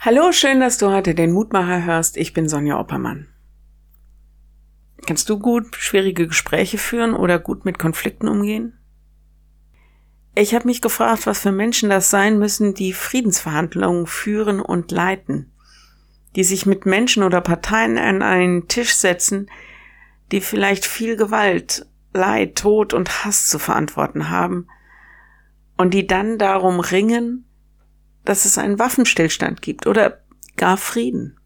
Hallo, schön, dass du heute den Mutmacher hörst. Ich bin Sonja Oppermann. Kannst du gut schwierige Gespräche führen oder gut mit Konflikten umgehen? Ich habe mich gefragt, was für Menschen das sein müssen, die Friedensverhandlungen führen und leiten, die sich mit Menschen oder Parteien an einen Tisch setzen, die vielleicht viel Gewalt, Leid, Tod und Hass zu verantworten haben und die dann darum ringen, dass es einen Waffenstillstand gibt oder gar Frieden.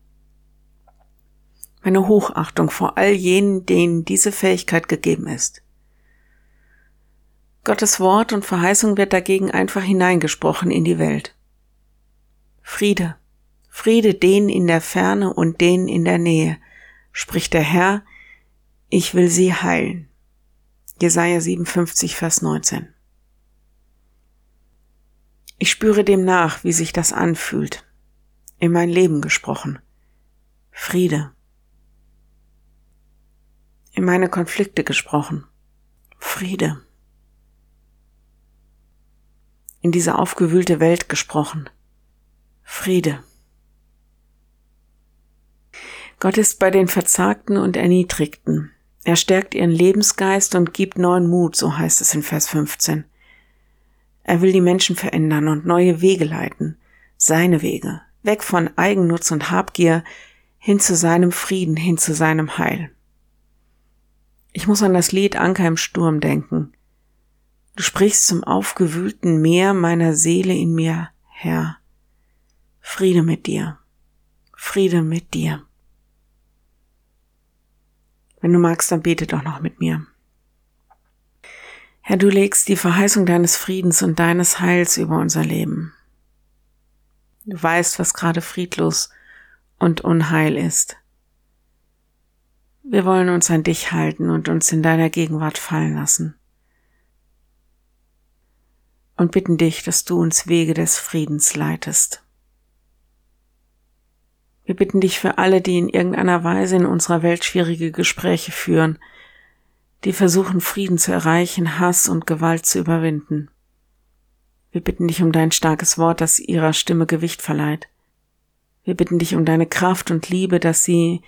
Meine Hochachtung vor all jenen, denen diese Fähigkeit gegeben ist. Gottes Wort und Verheißung wird dagegen einfach hineingesprochen in die Welt. Friede, Friede denen in der Ferne und denen in der Nähe, spricht der Herr, ich will sie heilen. Jesaja 57, Vers 19. Ich spüre dem nach, wie sich das anfühlt. In mein Leben gesprochen. Friede. In meine Konflikte gesprochen. Friede. In diese aufgewühlte Welt gesprochen. Friede. Gott ist bei den Verzagten und Erniedrigten. Er stärkt ihren Lebensgeist und gibt neuen Mut, so heißt es in Vers 15. Er will die Menschen verändern und neue Wege leiten, seine Wege, weg von Eigennutz und Habgier hin zu seinem Frieden, hin zu seinem Heil. Ich muss an das Lied Anker im Sturm denken. Du sprichst zum aufgewühlten Meer meiner Seele in mir, Herr. Friede mit dir. Friede mit dir. Wenn du magst, dann bete doch noch mit mir. Herr, du legst die Verheißung deines Friedens und deines Heils über unser Leben. Du weißt, was gerade friedlos und Unheil ist. Wir wollen uns an dich halten und uns in deiner Gegenwart fallen lassen. Und bitten dich, dass du uns Wege des Friedens leitest. Wir bitten dich für alle, die in irgendeiner Weise in unserer Welt schwierige Gespräche führen, die versuchen Frieden zu erreichen, Hass und Gewalt zu überwinden. Wir bitten dich um dein starkes Wort, das ihrer Stimme Gewicht verleiht. Wir bitten dich um deine Kraft und Liebe, dass sie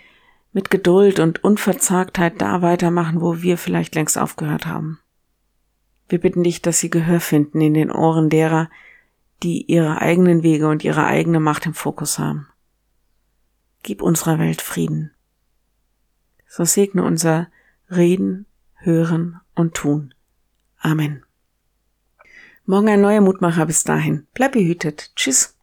mit Geduld und Unverzagtheit da weitermachen, wo wir vielleicht längst aufgehört haben. Wir bitten dich, dass sie Gehör finden in den Ohren derer, die ihre eigenen Wege und ihre eigene Macht im Fokus haben. Gib unserer Welt Frieden. So segne unser Reden, Hören und Tun. Amen. Morgen ein neuer Mutmacher bis dahin. Bleib behütet. Tschüss.